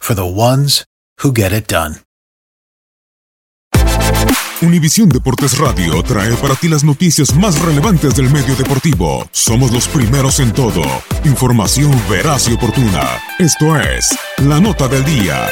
for the ones who get it done. Univisión Deportes Radio trae para ti las noticias más relevantes del medio deportivo. Somos los primeros en todo. Información veraz y oportuna. Esto es La Nota del Día.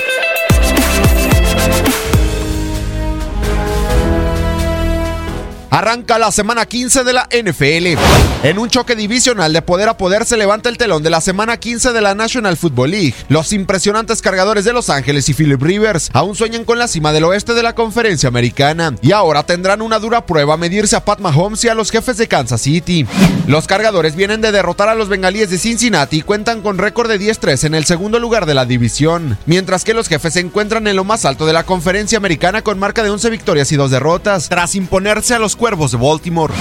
Arranca la semana 15 de la NFL. En un choque divisional de poder a poder se levanta el telón de la semana 15 de la National Football League. Los impresionantes cargadores de Los Ángeles y Philip Rivers aún sueñan con la cima del oeste de la conferencia americana y ahora tendrán una dura prueba a medirse a Pat Mahomes y a los jefes de Kansas City. Los cargadores vienen de derrotar a los bengalíes de Cincinnati y cuentan con récord de 10-3 en el segundo lugar de la división, mientras que los jefes se encuentran en lo más alto de la conferencia americana con marca de 11 victorias y 2 derrotas, tras imponerse a los Cuervos de Baltimore.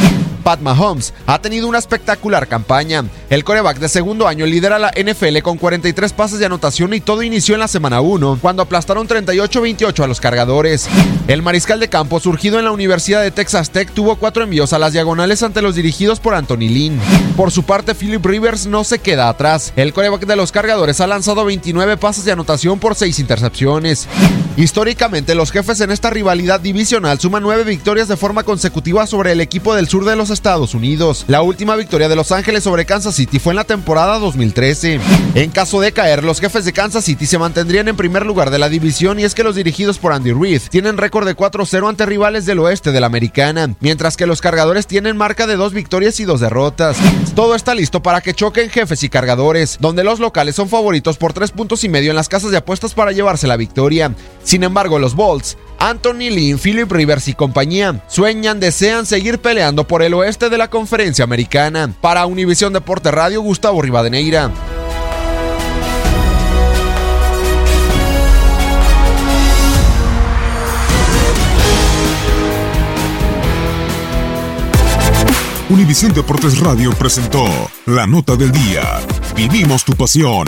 Pat Mahomes ha tenido una espectacular campaña. El coreback de segundo año lidera la NFL con 43 pases de anotación y todo inició en la semana 1, cuando aplastaron 38-28 a los cargadores. El mariscal de campo, surgido en la Universidad de Texas Tech, tuvo cuatro envíos a las diagonales ante los dirigidos por Anthony Lynn. Por su parte, Philip Rivers no se queda atrás. El coreback de los cargadores ha lanzado 29 pases de anotación por 6 intercepciones. Históricamente, los jefes en esta rivalidad divisional suman 9 victorias de forma consecutiva sobre el equipo del sur de los Estados Unidos. La última victoria de Los Ángeles sobre Kansas City fue en la temporada 2013. En caso de caer, los jefes de Kansas City se mantendrían en primer lugar de la división y es que los dirigidos por Andy Reid tienen récord de 4-0 ante rivales del oeste de la americana, mientras que los cargadores tienen marca de dos victorias y dos derrotas. Todo está listo para que choquen jefes y cargadores, donde los locales son favoritos por tres puntos y medio en las casas de apuestas para llevarse la victoria. Sin embargo, los Bolts Anthony Lynn, Philip Rivers y compañía sueñan, desean seguir peleando por el oeste de la conferencia americana. Para Univisión Deporte Radio, Gustavo Rivadeneira. Univisión Deportes Radio presentó la nota del día. Vivimos tu pasión.